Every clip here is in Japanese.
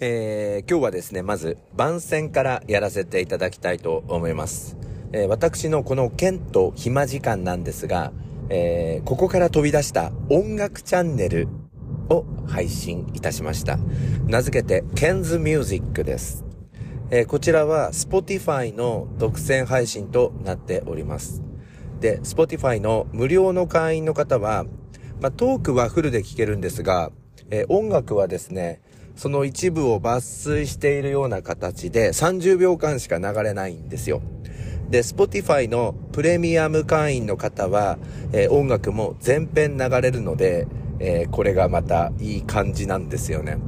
えー、今日はですね、まず番宣からやらせていただきたいと思います。えー、私のこの剣と暇時間なんですが、えー、ここから飛び出した音楽チャンネルを配信いたしました。名付けて、ケンズミュージックです。えー、こちらは Spotify の独占配信となっております。で、Spotify の無料の会員の方は、まあ、トークはフルで聴けるんですが、えー、音楽はですね、その一部を抜粋しているような形で30秒間しか流れないんですよ。で、Spotify のプレミアム会員の方は、えー、音楽も全編流れるので、えー、これがまたいい感じなんですよね。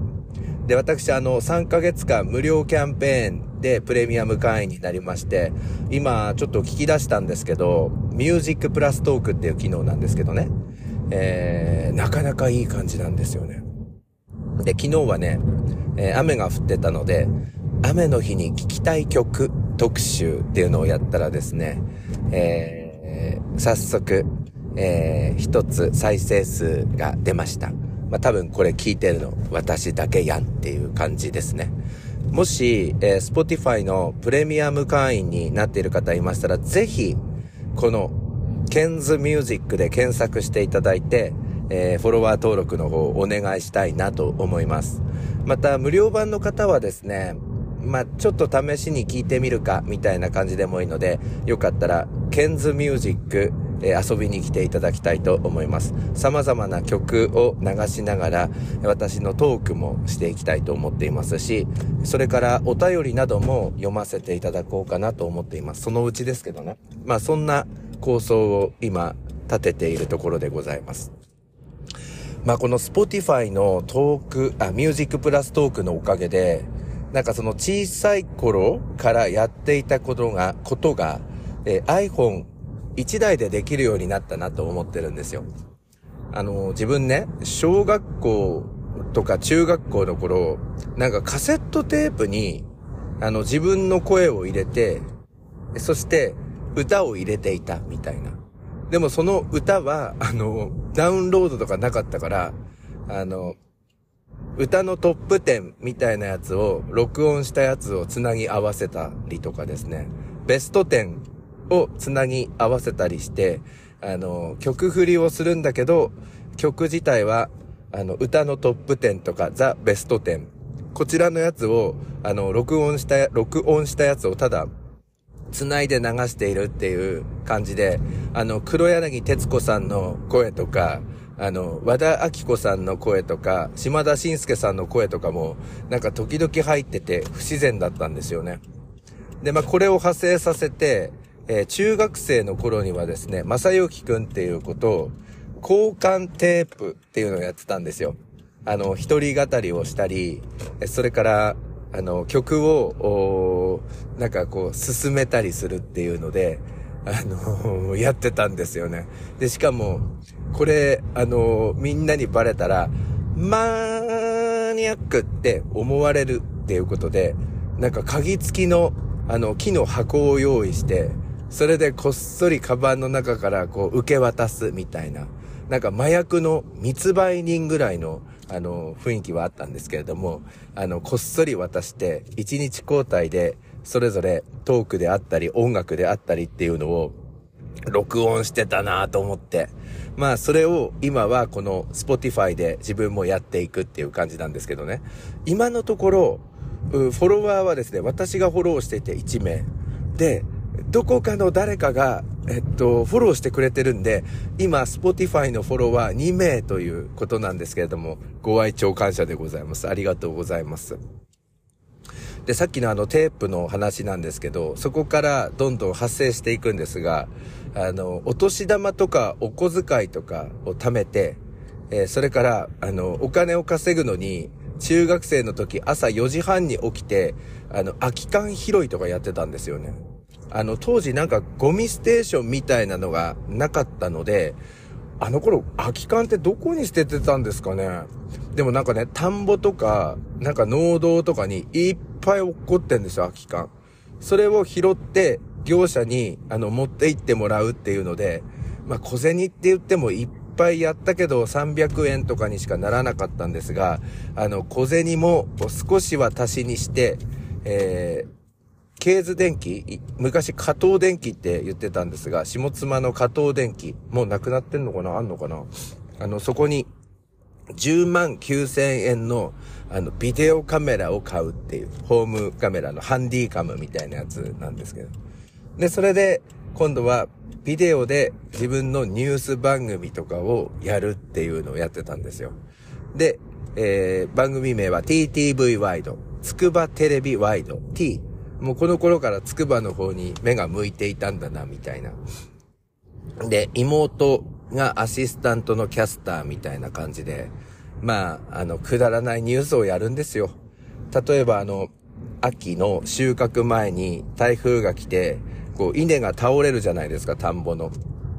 で、私、あの、3ヶ月間無料キャンペーンでプレミアム会員になりまして、今、ちょっと聞き出したんですけど、ミュージックプラストークっていう機能なんですけどね。えー、なかなかいい感じなんですよね。で、昨日はね、えー、雨が降ってたので、雨の日に聴きたい曲特集っていうのをやったらですね、えー、早速、えー、一つ再生数が出ました。まあ、多分これ聞いてるの私だけやんっていう感じですね。もし、えー、Spotify のプレミアム会員になっている方いましたら、ぜひ、この、ケンズミュージックで検索していただいて、えー、フォロワー登録の方お願いしたいなと思います。また、無料版の方はですね、まあ、ちょっと試しに聞いてみるか、みたいな感じでもいいので、よかったら、ケンズミュージック、えー、遊びに来ていただきたいと思います。様々な曲を流しながら、私のトークもしていきたいと思っていますし、それからお便りなども読ませていただこうかなと思っています。そのうちですけどね。まあ、そんな構想を今、立てているところでございます。まあこの Spotify のトーク、あ、ミュージックプラストークのおかげで、なんかその小さい頃からやっていたことが、ことが、えー、iPhone 1台でできるようになったなと思ってるんですよ。あの、自分ね、小学校とか中学校の頃、なんかカセットテープに、あの、自分の声を入れて、そして歌を入れていたみたいな。でもその歌は、あの、ダウンロードとかなかったから、あの、歌のトップ10みたいなやつを、録音したやつをつなぎ合わせたりとかですね、ベスト10をつなぎ合わせたりして、あの、曲振りをするんだけど、曲自体は、あの、歌のトップ10とか、ザ・ベスト10。こちらのやつを、あの、録音した、録音したやつをただ繋いで流しているっていう感じで、あの、黒柳徹子さんの声とか、あの、和田明子さんの声とか、島田紳介さんの声とかも、なんか時々入ってて不自然だったんですよね。で、まあ、これを派生させて、えー、中学生の頃にはですね、正幸くんっていうことを、交換テープっていうのをやってたんですよ。あの、一人語りをしたり、それから、あの、曲を、なんかこう、進めたりするっていうので、あの、やってたんですよね。で、しかも、これ、あの、みんなにバレたら、マニアックって思われるっていうことで、なんか鍵付きの、あの、木の箱を用意して、それでこっそりカバンの中からこう受け渡すみたいな、なんか麻薬の密売人ぐらいのあの、雰囲気はあったんですけれども、あの、こっそり渡して、一日交代で、それぞれトークであったり、音楽であったりっていうのを、録音してたなと思って。まあ、それを今はこの Spotify で自分もやっていくっていう感じなんですけどね。今のところ、フォロワーはですね、私がフォローしてて1名。で、どこかの誰かが、えっと、フォローしてくれてるんで、今、Spotify のフォロワー2名ということなんですけれども、ご愛聴感謝でございます。ありがとうございます。で、さっきのあのテープの話なんですけど、そこからどんどん発生していくんですが、あの、お年玉とかお小遣いとかを貯めて、えー、それから、あの、お金を稼ぐのに、中学生の時朝4時半に起きて、あの、空き缶拾いとかやってたんですよね。あの、当時なんかゴミステーションみたいなのがなかったので、あの頃空き缶ってどこに捨ててたんですかねでもなんかね、田んぼとか、なんか農道とかにいっぱい落っこってんですよ、空き缶。それを拾って、業者に、あの、持って行ってもらうっていうので、まあ、小銭って言っても1ぱいやったけど300円とかにしかならなかったんですが、あの、小銭も少しは足しにして、えー、ケーズ電気昔加藤電気って言ってたんですが、下妻の加藤電気、もうなくなってんのかな？あんのかな？あの、そこに、10万9000円の、あの、ビデオカメラを買うっていう、ホームカメラのハンディカムみたいなやつなんですけど。で、それで、今度は、ビデオで自分のニュース番組とかをやるっていうのをやってたんですよ。で、えー、番組名は TTV ワイド。つくばテレビワイド。T。もうこの頃からつくばの方に目が向いていたんだな、みたいな。で、妹がアシスタントのキャスターみたいな感じで、まあ、あの、くだらないニュースをやるんですよ。例えばあの、秋の収穫前に台風が来て、こう、稲が倒れるじゃないですか、田んぼの。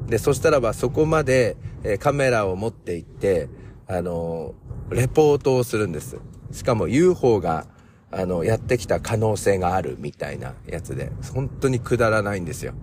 で、そしたらばそこまで、え、カメラを持って行って、あの、レポートをするんです。しかも UFO が、あの、やってきた可能性があるみたいなやつで、本当にくだらないんですよ。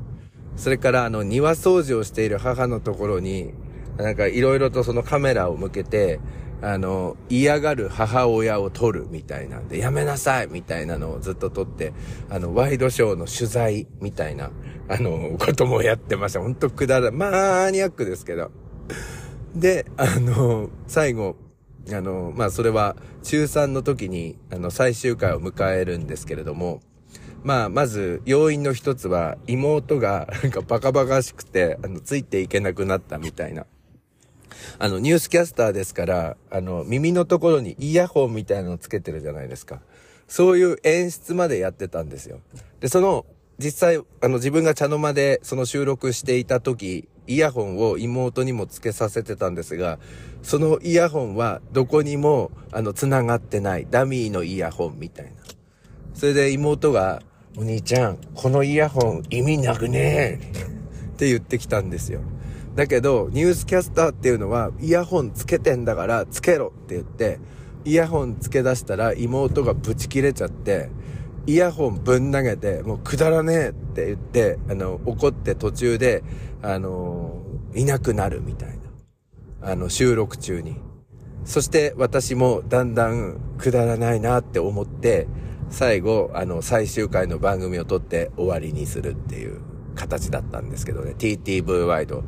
それから、あの、庭掃除をしている母のところに、なんかいろいろとそのカメラを向けて、あの、嫌がる母親を撮るみたいなんで、やめなさいみたいなのをずっと撮って、あの、ワイドショーの取材みたいな、あの、こともやってました。ほんとくだら、マニアックですけど。で、あの、最後、あの、まあ、それは中3の時に、あの、最終回を迎えるんですけれども、まあ、まず、要因の一つは、妹が、なんかバカバカしくて、あの、ついていけなくなったみたいな。あの、ニュースキャスターですから、あの、耳のところにイヤホンみたいなのをつけてるじゃないですか。そういう演出までやってたんですよ。で、その、実際、あの、自分が茶の間でその収録していた時、イヤホンを妹にもつけさせてたんですが、そのイヤホンはどこにも、あの、繋がってない。ダミーのイヤホンみたいな。それで妹が、お兄ちゃん、このイヤホン意味なくねえって言ってきたんですよ。だけど、ニュースキャスターっていうのは、イヤホンつけてんだからつけろって言って、イヤホンつけ出したら妹がブチ切れちゃって、イヤホンぶん投げて、もうくだらねえって言って、あの、怒って途中で、あの、いなくなるみたいな。あの、収録中に。そして私もだんだんくだらないなって思って、最後、あの、最終回の番組を撮って終わりにするっていう形だったんですけどね。TTV ワイド。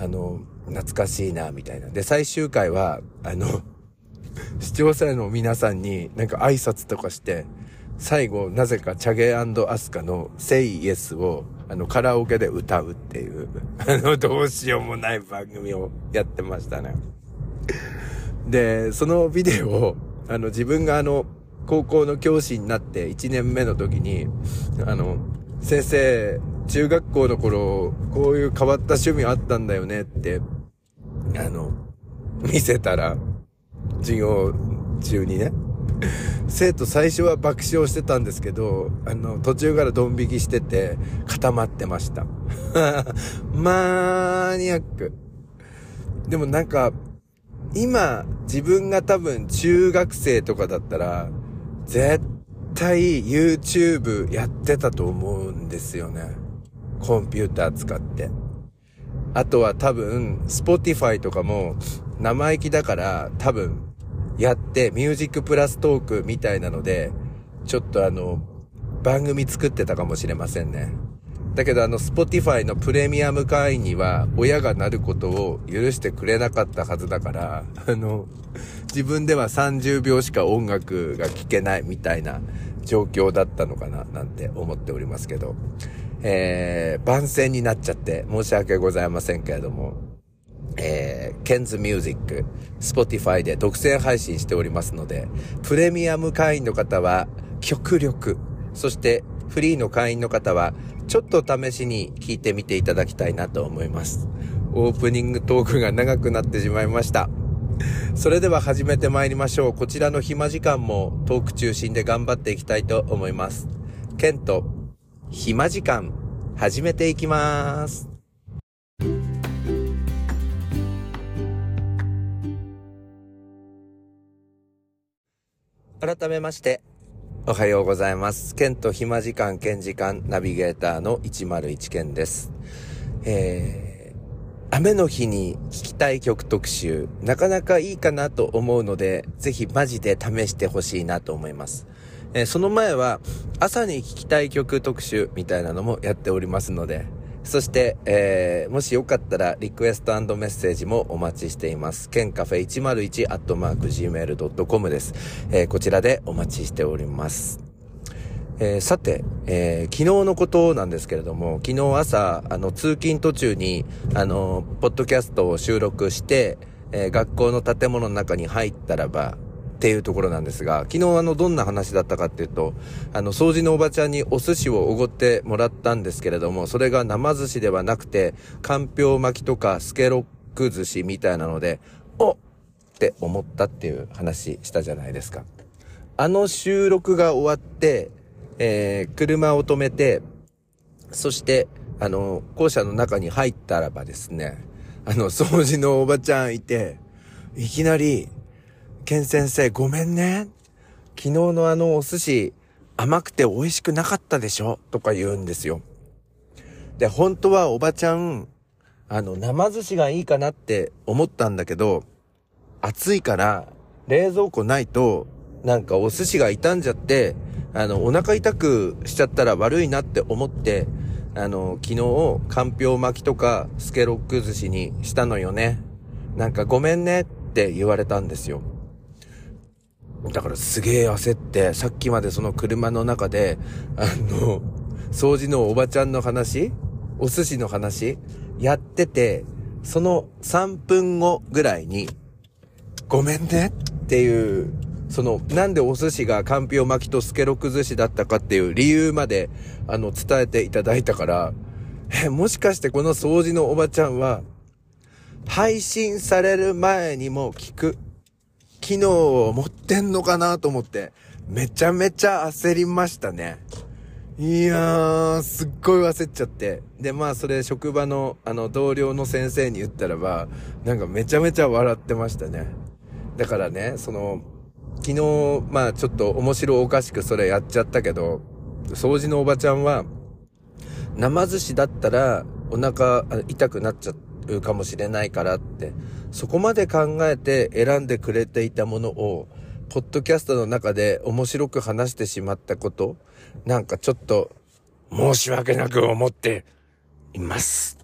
あの、懐かしいな、みたいな。で、最終回は、あの、視聴者の皆さんになんか挨拶とかして、最後、なぜかチャゲアスカの Say Yes を、あの、カラオケで歌うっていう、あの、どうしようもない番組をやってましたね。で、そのビデオを、あの、自分があの、高校の教師になって1年目の時に、あの、先生、中学校の頃、こういう変わった趣味あったんだよねって、あの、見せたら、授業中にね、生徒最初は爆笑してたんですけど、あの、途中からドン引きしてて、固まってました。マニアック。でもなんか、今、自分が多分中学生とかだったら、絶対 YouTube やってたと思うんですよね。コンピューター使って。あとは多分、Spotify とかも生意気だから多分やってミュージックプラストークみたいなので、ちょっとあの、番組作ってたかもしれませんね。だけどあの、Spotify のプレミアム会員には親がなることを許してくれなかったはずだから、あの、自分では30秒しか音楽が聴けないみたいな状況だったのかななんて思っておりますけど。えー、番宣になっちゃって申し訳ございませんけれども、えー、 Ken's Music、 Spotify で独占配信しておりますので、プレミアム会員の方は極力、そしてフリーの会員の方はちょっと試しに聞いてみていただきたいなと思います。オープニングトークが長くなってしまいました。それでは始めて参りましょう。こちらの暇時間もトーク中心で頑張っていきたいと思います。ケント暇時間始めていきます。改めまして、おはようございます。ケント暇時間兼時間ナビゲーターの101健です。えー、雨の日に聴きたい曲特集、なかなかいいかなと思うので、ぜひマジで試してほしいなと思います。えー、その前は、朝に聴きたい曲特集みたいなのもやっておりますので、そして、えー、もしよかったらリクエストメッセージもお待ちしています。ケンカフェ101アットマーク gmail.com です。えー、こちらでお待ちしております。えー、さて、えー、昨日のことなんですけれども、昨日朝、あの、通勤途中に、あの、ポッドキャストを収録して、えー、学校の建物の中に入ったらば、っていうところなんですが、昨日あの、どんな話だったかっていうと、あの、掃除のおばちゃんにお寿司をおごってもらったんですけれども、それが生寿司ではなくて、かんぴょう巻きとかスケロック寿司みたいなので、おって思ったっていう話したじゃないですか。あの収録が終わって、えー、車を止めて、そして、あの、校舎の中に入ったらばですね、あの、掃除のおばちゃんいて、いきなり、ケン先生ごめんね。昨日のあのお寿司甘くて美味しくなかったでしょ？とか言うんですよ。で、本当はおばちゃん、あの、生寿司がいいかなって思ったんだけど、暑いから冷蔵庫ないと、なんかお寿司が傷んじゃって、あの、お腹痛くしちゃったら悪いなって思って、あの、昨日、かんぴょう巻きとか、スケロック寿司にしたのよね。なんかごめんねって言われたんですよ。だからすげえ焦って、さっきまでその車の中で、あの、掃除のおばちゃんの話お寿司の話やってて、その3分後ぐらいに、ごめんねっていうその、なんでお寿司がかんぴょう巻きとスケロク寿司だったかっていう理由まで、あの、伝えていただいたから、え、もしかしてこの掃除のおばちゃんは、配信される前にも聞く機能を持ってんのかなと思って、めちゃめちゃ焦りましたね。いやー、すっごい焦っちゃって。で、まあ、それ職場の、あの、同僚の先生に言ったらば、なんかめちゃめちゃ笑ってましたね。だからね、その、昨日、まあちょっと面白おかしくそれやっちゃったけど、掃除のおばちゃんは、生寿司だったらお腹痛くなっちゃってうかもしれないからって、そこまで考えて選んでくれていたものを、ポッドキャストの中で面白く話してしまったこと、なんかちょっと申し訳なく思っています。